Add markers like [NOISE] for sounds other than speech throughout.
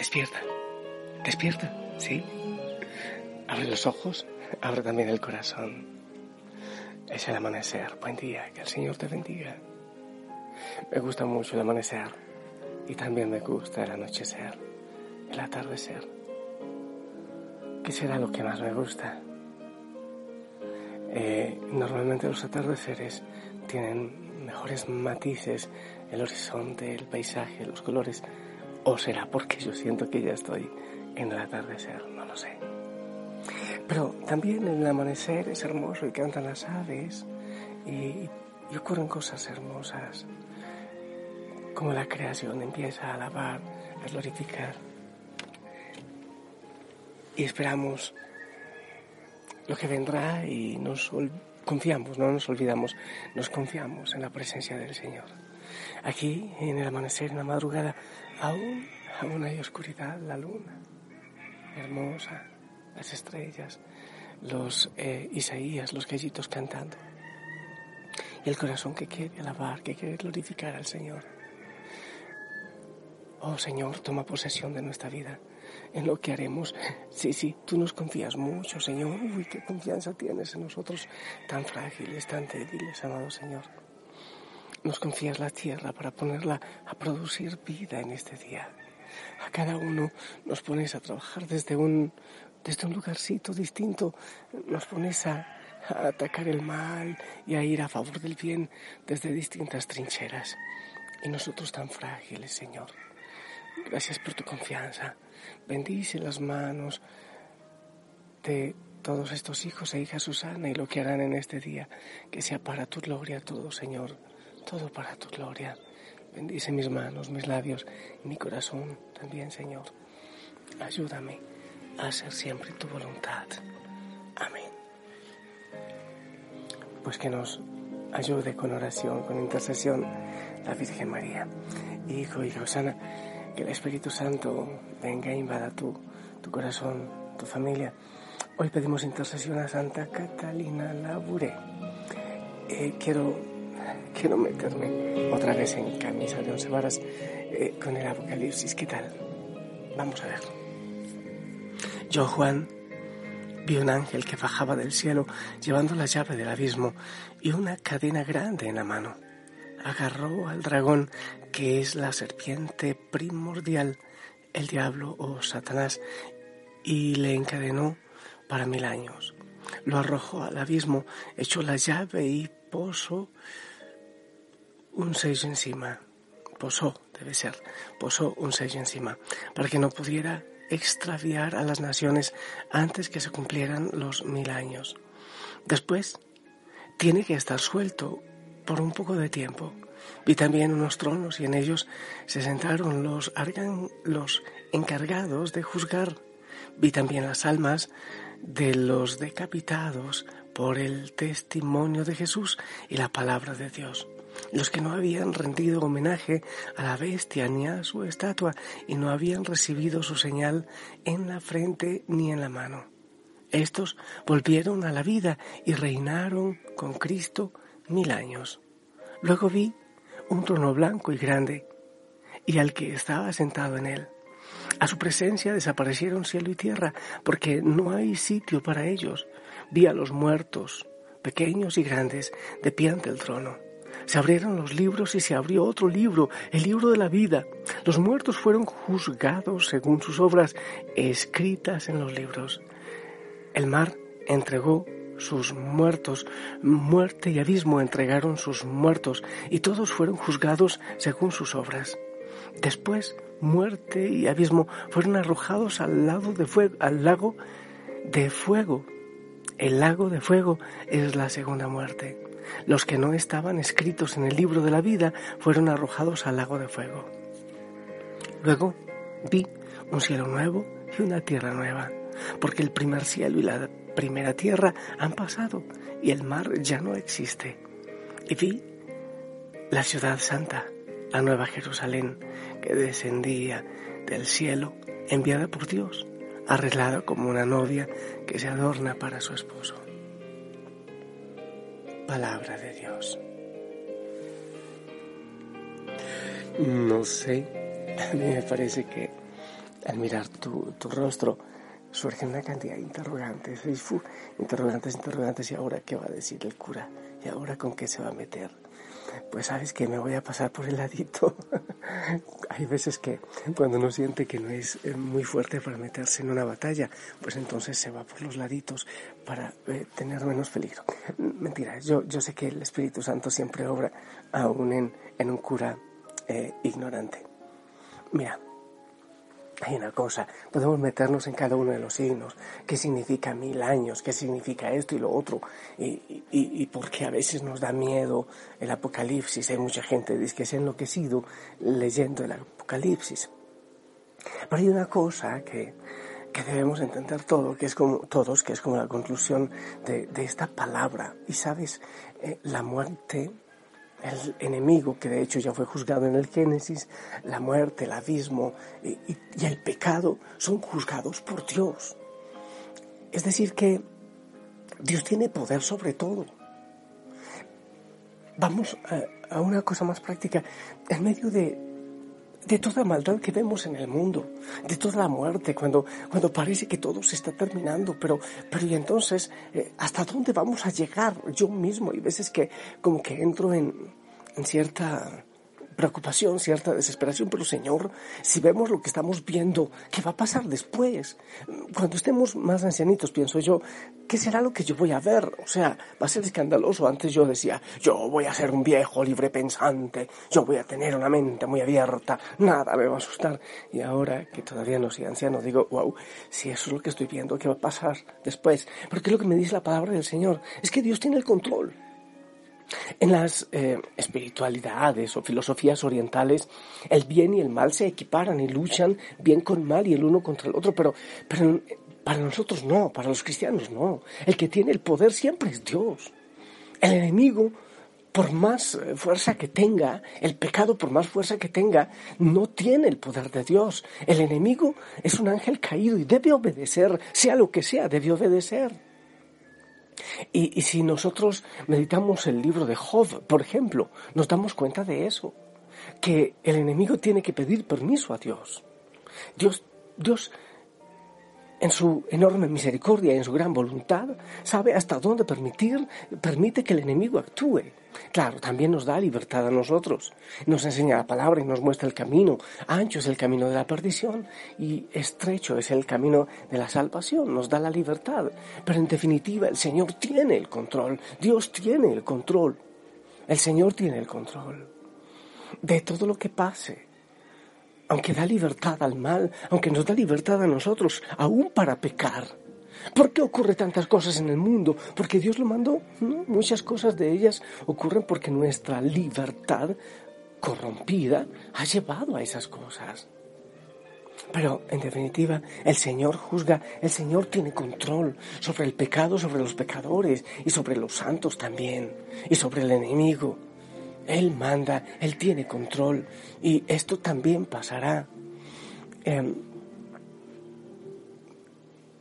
Despierta, despierta, ¿sí? Abre los ojos, abre también el corazón. Es el amanecer. Buen día, que el Señor te bendiga. Me gusta mucho el amanecer y también me gusta el anochecer, el atardecer. ¿Qué será lo que más me gusta? Eh, normalmente los atardeceres tienen mejores matices, el horizonte, el paisaje, los colores. ¿O será porque yo siento que ya estoy en el atardecer? No lo sé. Pero también el amanecer es hermoso y cantan las aves y, y ocurren cosas hermosas, como la creación empieza a alabar, a glorificar. Y esperamos lo que vendrá y nos confiamos, no nos olvidamos, nos confiamos en la presencia del Señor. Aquí, en el amanecer, en la madrugada, aún, aún hay oscuridad, la luna, hermosa, las estrellas, los eh, Isaías, los gallitos cantando. Y el corazón que quiere alabar, que quiere glorificar al Señor. Oh Señor, toma posesión de nuestra vida en lo que haremos. Sí, sí, tú nos confías mucho, Señor. Uy, qué confianza tienes en nosotros, tan frágiles, tan débiles, amado Señor. Nos confías la tierra para ponerla a producir vida en este día. A cada uno nos pones a trabajar desde un, desde un lugarcito distinto. Nos pones a, a atacar el mal y a ir a favor del bien desde distintas trincheras. Y nosotros tan frágiles, Señor. Gracias por tu confianza. Bendice las manos de todos estos hijos e hijas Susana y lo que harán en este día. Que sea para tu gloria todo, Señor. Todo para tu gloria. Bendice mis manos, mis labios mi corazón también, Señor. Ayúdame a hacer siempre tu voluntad. Amén. Pues que nos ayude con oración, con intercesión la Virgen María. Hijo y Susana que el Espíritu Santo venga e invada tu, tu corazón, tu familia. Hoy pedimos intercesión a Santa Catalina Labure. Eh, quiero, quiero meterme otra vez en camisa de once varas eh, con el Apocalipsis. ¿Qué tal? Vamos a ver. Yo, Juan, vi un ángel que bajaba del cielo llevando la llave del abismo y una cadena grande en la mano agarró al dragón, que es la serpiente primordial, el diablo o Satanás, y le encadenó para mil años. Lo arrojó al abismo, echó la llave y posó un sello encima. Posó, debe ser, posó un sello encima, para que no pudiera extraviar a las naciones antes que se cumplieran los mil años. Después, tiene que estar suelto por un poco de tiempo. Vi también unos tronos y en ellos se sentaron los, los encargados de juzgar. Vi también las almas de los decapitados por el testimonio de Jesús y la palabra de Dios, los que no habían rendido homenaje a la bestia ni a su estatua y no habían recibido su señal en la frente ni en la mano. Estos volvieron a la vida y reinaron con Cristo mil años. Luego vi un trono blanco y grande, y al que estaba sentado en él. A su presencia desaparecieron cielo y tierra, porque no hay sitio para ellos. Vi a los muertos, pequeños y grandes, de pie ante el trono. Se abrieron los libros y se abrió otro libro, el libro de la vida. Los muertos fueron juzgados según sus obras escritas en los libros. El mar entregó sus muertos, muerte y abismo entregaron sus muertos, y todos fueron juzgados según sus obras. Después, muerte y abismo fueron arrojados al, lado de fuego, al lago de fuego. El lago de fuego es la segunda muerte. Los que no estaban escritos en el libro de la vida fueron arrojados al lago de fuego. Luego vi un cielo nuevo y una tierra nueva, porque el primer cielo y la primera tierra han pasado y el mar ya no existe. Y vi la ciudad santa, la nueva Jerusalén, que descendía del cielo, enviada por Dios, arreglada como una novia que se adorna para su esposo. Palabra de Dios. No sé, a mí me parece que al mirar tu, tu rostro, surge una cantidad de interrogantes, interrogantes, interrogantes, y ahora qué va a decir el cura, y ahora con qué se va a meter. Pues sabes que me voy a pasar por el ladito. [LAUGHS] Hay veces que cuando uno siente que no es eh, muy fuerte para meterse en una batalla, pues entonces se va por los laditos para eh, tener menos peligro. [LAUGHS] Mentira, yo, yo sé que el Espíritu Santo siempre obra aún en, en un cura eh, ignorante. Mira, hay una cosa, podemos meternos en cada uno de los signos, qué significa mil años, qué significa esto y lo otro, y, y, porque a veces nos da miedo el apocalipsis, hay mucha gente que se ha enloquecido leyendo el apocalipsis. Pero hay una cosa que, que debemos entender todo, que es como, todos, que es como la conclusión de, de esta palabra, y sabes, eh, la muerte el enemigo, que de hecho ya fue juzgado en el Génesis, la muerte, el abismo y, el pecado son juzgados por Dios. Es decir, que Dios tiene poder sobre todo. Vamos a, una cosa más práctica. En medio de, de toda maldad que vemos en el mundo, de toda la muerte, cuando, cuando parece que todo se está terminando, pero, pero y entonces, eh, ¿hasta dónde vamos a llegar? Yo mismo, y veces que como que entro en, en cierta preocupación, cierta desesperación, pero Señor, si vemos lo que estamos viendo, ¿qué va a pasar después? Cuando estemos más ancianitos, pienso yo, ¿qué será lo que yo voy a ver? O sea, va a ser escandaloso. Antes yo decía, yo voy a ser un viejo libre pensante, yo voy a tener una mente muy abierta, nada me va a asustar. Y ahora que todavía no soy anciano, digo, wow, si eso es lo que estoy viendo, ¿qué va a pasar después? Porque lo que me dice la palabra del Señor es que Dios tiene el control. En las eh, espiritualidades o filosofías orientales, el bien y el mal se equiparan y luchan bien con mal y el uno contra el otro, pero, para nosotros no, para los cristianos no. El que tiene el poder siempre es Dios. El enemigo, por más eh, fuerza que tenga, el pecado, por más fuerza que tenga, no tiene el poder de Dios. El enemigo es un ángel caído y debe obedecer, sea lo que sea, debe obedecer. Y, si nosotros meditamos el libro de Job, por ejemplo, nos damos cuenta de eso, que el enemigo tiene que pedir permiso a Dios. Dios, Dios en su enorme misericordia y en su gran voluntad, sabe hasta dónde permitir, permite que el enemigo actúe. Claro, también nos da libertad a nosotros. Nos enseña la palabra y nos muestra el camino. Ancho es el camino de la perdición y estrecho es el camino de la salvación. Nos da la libertad. Pero en definitiva, el Señor tiene el control. Dios tiene el control. El Señor tiene el control de todo lo que pase aunque da libertad al mal, aunque nos da libertad a nosotros, aún para pecar. ¿Por qué ocurre tantas cosas en el mundo? Porque Dios lo mandó. Muchas cosas de ellas ocurren porque nuestra libertad corrompida ha llevado a esas cosas. Pero, en definitiva, el Señor juzga, el Señor tiene control sobre el pecado, sobre los pecadores y sobre los santos también, y sobre el enemigo. Él manda, Él tiene control y esto también pasará. Em,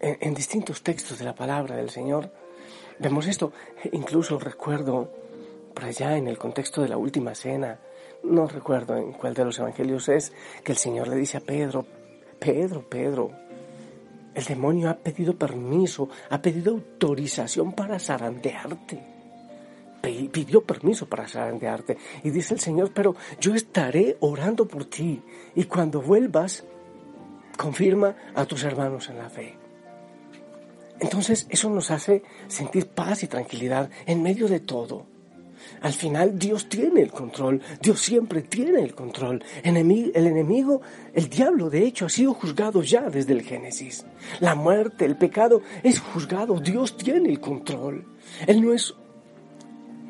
en, distintos textos de la palabra del Señor vemos esto. Incluso recuerdo por allá en el contexto de la última cena, no recuerdo en cuál de los evangelios es, que el Señor le dice a Pedro, Pedro, Pedro, el demonio ha pedido permiso, ha pedido autorización para zarandearte pidió permiso para arte Y dice el Señor, pero yo estaré orando por ti. Y cuando vuelvas, confirma a tus hermanos en la fe. Entonces eso nos hace sentir paz y tranquilidad en medio de todo. Al final Dios tiene el control, Dios siempre tiene el control. el enemigo, el diablo de hecho ha sido juzgado ya desde el Génesis. La muerte, el pecado es juzgado, Dios tiene el control. Él no es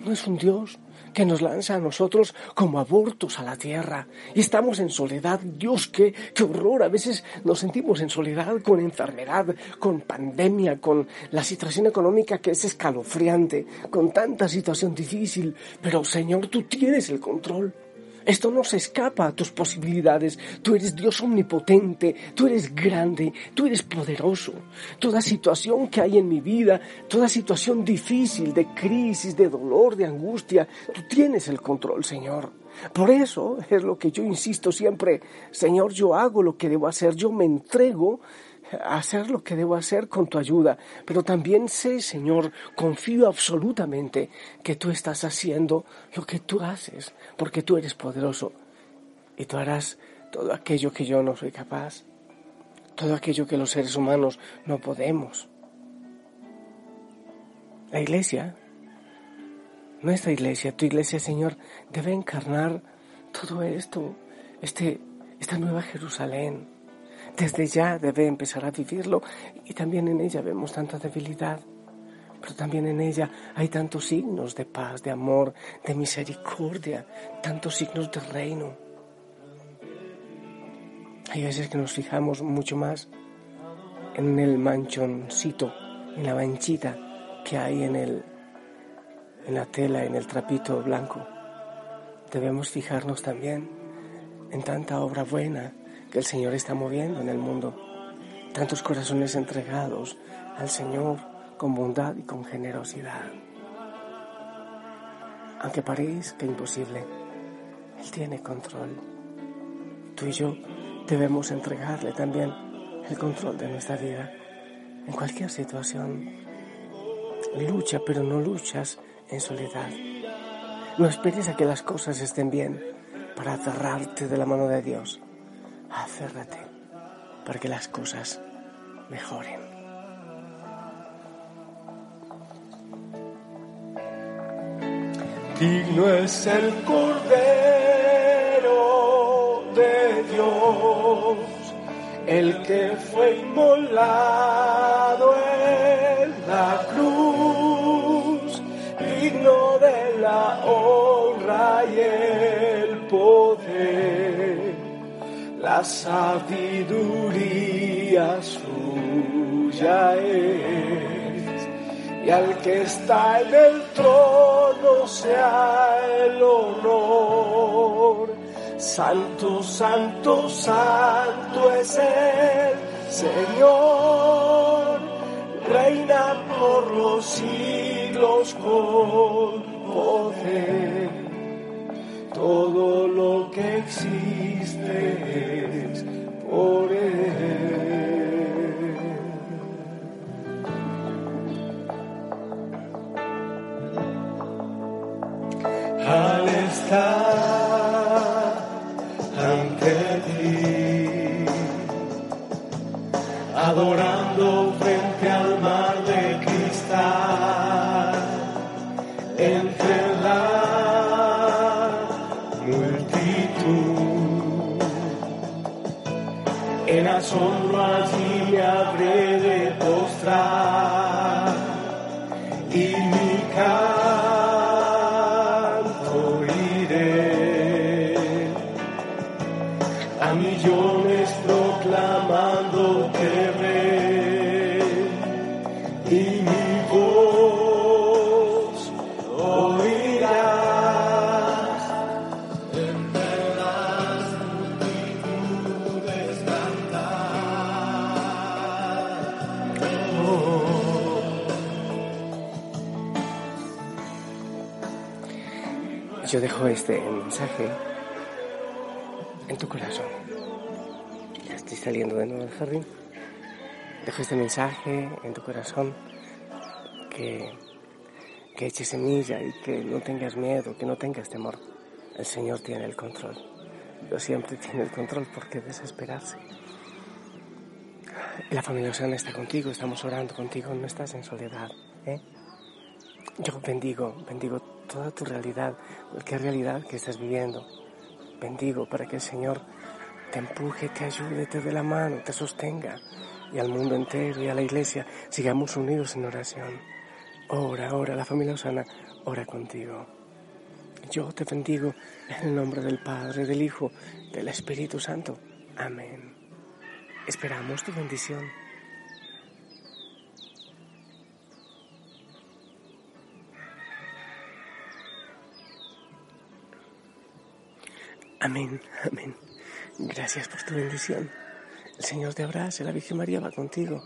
no es un Dios que nos lanza a nosotros como abortos a la tierra. Y estamos en soledad. Dios, qué, qué horror. A veces nos sentimos en soledad con enfermedad, con pandemia, con la situación económica que es escalofriante, con tanta situación difícil. Pero Señor, tú tienes el control. Esto no se escapa a tus posibilidades. Tú eres Dios omnipotente, tú eres grande, tú eres poderoso. Toda situación que hay en mi vida, toda situación difícil, de crisis, de dolor, de angustia, tú tienes el control, Señor. Por eso es lo que yo insisto siempre, Señor, yo hago lo que debo hacer, yo me entrego hacer lo que debo hacer con tu ayuda, pero también sé, Señor, confío absolutamente que tú estás haciendo lo que tú haces, porque tú eres poderoso y tú harás todo aquello que yo no soy capaz, todo aquello que los seres humanos no podemos. La iglesia, nuestra iglesia, tu iglesia, Señor, debe encarnar todo esto, este, esta nueva Jerusalén. Desde ya debe empezar a vivirlo y también en ella vemos tanta debilidad, pero también en ella hay tantos signos de paz, de amor, de misericordia, tantos signos de reino. Hay veces que nos fijamos mucho más en el manchoncito, en la manchita que hay en, el, en la tela, en el trapito blanco. Debemos fijarnos también en tanta obra buena que el Señor está moviendo en el mundo. Tantos corazones entregados al Señor con bondad y con generosidad. Aunque parezca imposible, Él tiene control. Tú y yo debemos entregarle también el control de nuestra vida en cualquier situación. Lucha, pero no luchas en soledad. No esperes a que las cosas estén bien para aferrarte de la mano de Dios. Aférrate para que las cosas mejoren. Digno es el Cordero Dios, el que fue inmolado la sabiduría suya es, y al que está en el trono sea el honor Santo, santo, santo es el Señor, reina por los siglos con poder. Todo lo que existe es por él. Al estar adorando frente al mar de cristal, En dejo este mensaje en tu corazón. Ya estoy saliendo de nuevo del jardín. Dejo este mensaje en tu corazón que, que eche semilla y que no tengas miedo, que no tengas temor. El Señor tiene el control. Dios siempre [LAUGHS] tiene el control, porque desesperarse? La familia Osana está contigo, estamos orando contigo, no estás en soledad. ¿eh? Yo bendigo, bendigo toda tu realidad, cualquier realidad que estés viviendo. Bendigo para que el Señor te empuje, te ayude, te dé la mano, te sostenga y al mundo entero y a la iglesia sigamos unidos en oración. Ora, ora, la familia Osana ora contigo. Yo te bendigo en el nombre del Padre, del Hijo, del Espíritu Santo. Amén. Esperamos tu bendición. Amén, amén. Gracias por tu bendición. El Señor te abraza, la Virgen María va contigo.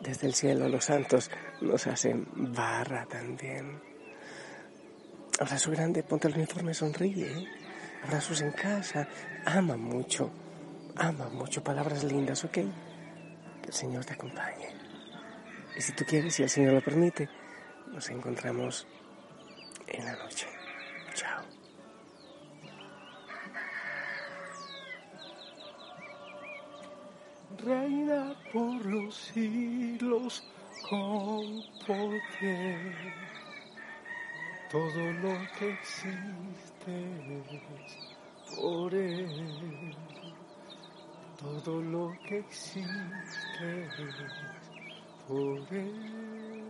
Desde el cielo los santos nos hacen barra también. Abrazo grande, ponte el uniforme, sonríe. abrazos en casa, ama mucho, ama mucho, palabras lindas, ¿ok? Que el Señor te acompañe. Y si tú quieres, si el Señor lo permite, nos encontramos en la noche. Reina por los siglos con poder. Todo lo que existe es por Él. Todo lo que existe es por Él.